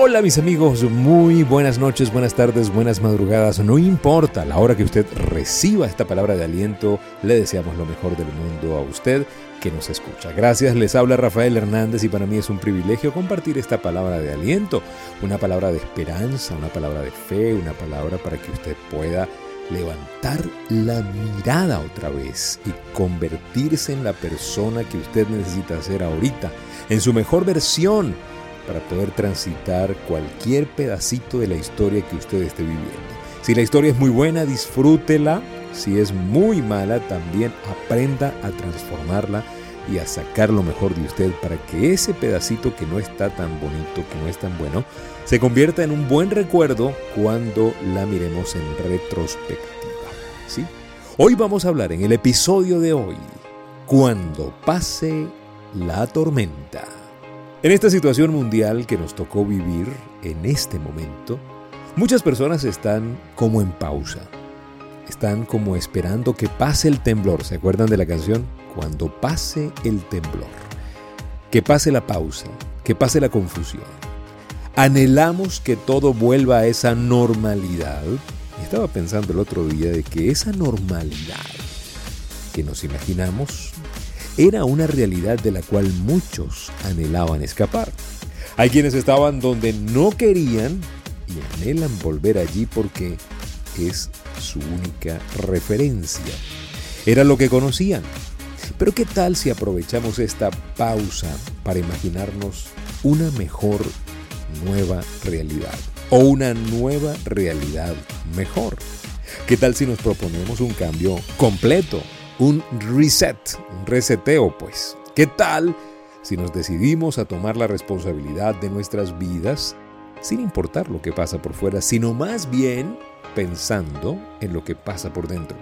Hola mis amigos, muy buenas noches, buenas tardes, buenas madrugadas. No importa la hora que usted reciba esta palabra de aliento, le deseamos lo mejor del mundo a usted que nos escucha. Gracias, les habla Rafael Hernández y para mí es un privilegio compartir esta palabra de aliento, una palabra de esperanza, una palabra de fe, una palabra para que usted pueda levantar la mirada otra vez y convertirse en la persona que usted necesita ser ahorita, en su mejor versión para poder transitar cualquier pedacito de la historia que usted esté viviendo. Si la historia es muy buena, disfrútela. Si es muy mala, también aprenda a transformarla y a sacar lo mejor de usted para que ese pedacito que no está tan bonito, que no es tan bueno, se convierta en un buen recuerdo cuando la miremos en retrospectiva. ¿sí? Hoy vamos a hablar en el episodio de hoy, cuando pase la tormenta. En esta situación mundial que nos tocó vivir en este momento, muchas personas están como en pausa. Están como esperando que pase el temblor. ¿Se acuerdan de la canción? Cuando pase el temblor. Que pase la pausa. Que pase la confusión. Anhelamos que todo vuelva a esa normalidad. Estaba pensando el otro día de que esa normalidad que nos imaginamos era una realidad de la cual muchos anhelaban escapar. Hay quienes estaban donde no querían y anhelan volver allí porque es su única referencia. Era lo que conocían. Pero ¿qué tal si aprovechamos esta pausa para imaginarnos una mejor nueva realidad? O una nueva realidad mejor. ¿Qué tal si nos proponemos un cambio completo? Un reset, un reseteo pues. ¿Qué tal si nos decidimos a tomar la responsabilidad de nuestras vidas sin importar lo que pasa por fuera, sino más bien pensando en lo que pasa por dentro?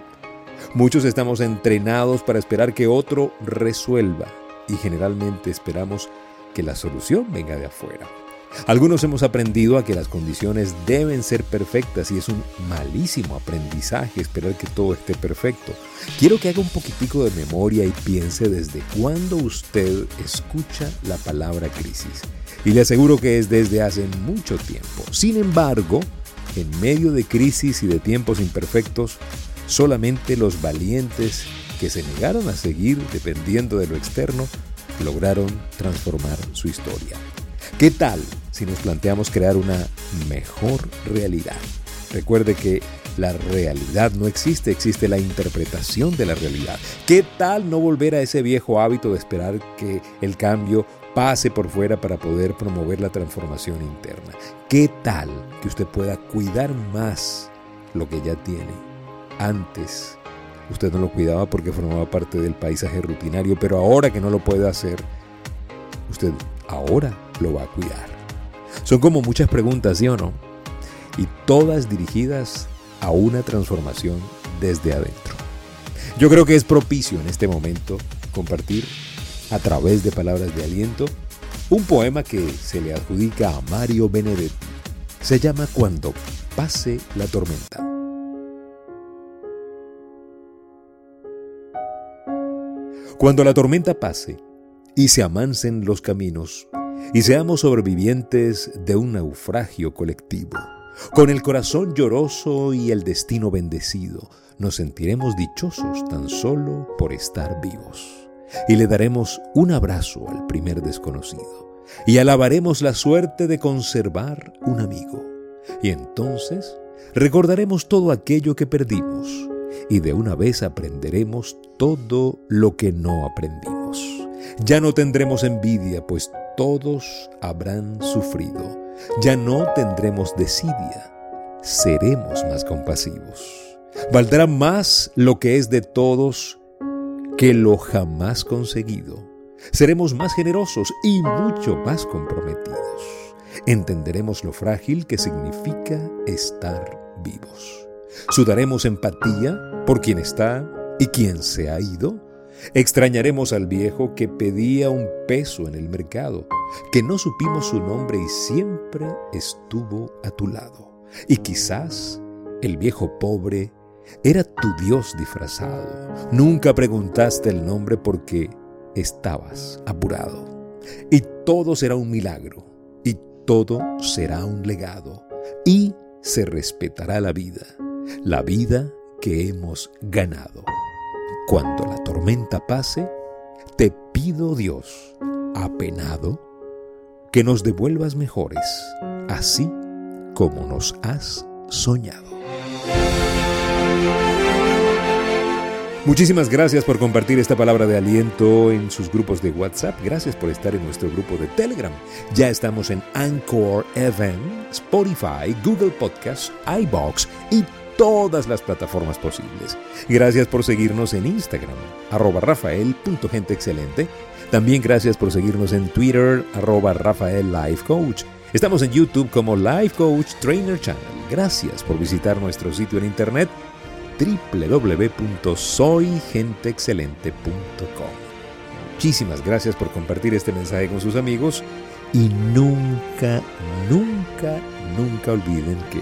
Muchos estamos entrenados para esperar que otro resuelva y generalmente esperamos que la solución venga de afuera. Algunos hemos aprendido a que las condiciones deben ser perfectas y es un malísimo aprendizaje esperar que todo esté perfecto. Quiero que haga un poquitico de memoria y piense desde cuándo usted escucha la palabra crisis. Y le aseguro que es desde hace mucho tiempo. Sin embargo, en medio de crisis y de tiempos imperfectos, solamente los valientes que se negaron a seguir dependiendo de lo externo lograron transformar su historia. ¿Qué tal si nos planteamos crear una mejor realidad? Recuerde que la realidad no existe, existe la interpretación de la realidad. ¿Qué tal no volver a ese viejo hábito de esperar que el cambio pase por fuera para poder promover la transformación interna? ¿Qué tal que usted pueda cuidar más lo que ya tiene? Antes usted no lo cuidaba porque formaba parte del paisaje rutinario, pero ahora que no lo puede hacer, usted ahora lo va a cuidar. Son como muchas preguntas, ¿sí o no? Y todas dirigidas a una transformación desde adentro. Yo creo que es propicio en este momento compartir a través de palabras de aliento un poema que se le adjudica a Mario Benedetti. Se llama Cuando pase la tormenta. Cuando la tormenta pase y se amansen los caminos, y seamos sobrevivientes de un naufragio colectivo. Con el corazón lloroso y el destino bendecido, nos sentiremos dichosos tan solo por estar vivos. Y le daremos un abrazo al primer desconocido. Y alabaremos la suerte de conservar un amigo. Y entonces recordaremos todo aquello que perdimos. Y de una vez aprenderemos todo lo que no aprendimos. Ya no tendremos envidia, pues todos habrán sufrido. Ya no tendremos desidia, seremos más compasivos. Valdrá más lo que es de todos que lo jamás conseguido. Seremos más generosos y mucho más comprometidos. Entenderemos lo frágil que significa estar vivos. Sudaremos empatía por quien está y quien se ha ido Extrañaremos al viejo que pedía un peso en el mercado, que no supimos su nombre y siempre estuvo a tu lado. Y quizás el viejo pobre era tu Dios disfrazado. Nunca preguntaste el nombre porque estabas apurado. Y todo será un milagro. Y todo será un legado y se respetará la vida, la vida que hemos ganado. Cuando la tormenta pase, te pido Dios, apenado, que nos devuelvas mejores, así como nos has soñado. Muchísimas gracias por compartir esta palabra de aliento en sus grupos de WhatsApp. Gracias por estar en nuestro grupo de Telegram. Ya estamos en Anchor FM, Spotify, Google Podcasts, iBox y todas las plataformas posibles. Gracias por seguirnos en Instagram, arroba rafael.genteexcelente. También gracias por seguirnos en Twitter, arroba Rafael Life Coach. Estamos en YouTube como Life Coach Trainer Channel. Gracias por visitar nuestro sitio en internet www.soygenteexcelente.com. Muchísimas gracias por compartir este mensaje con sus amigos y nunca, nunca, nunca olviden que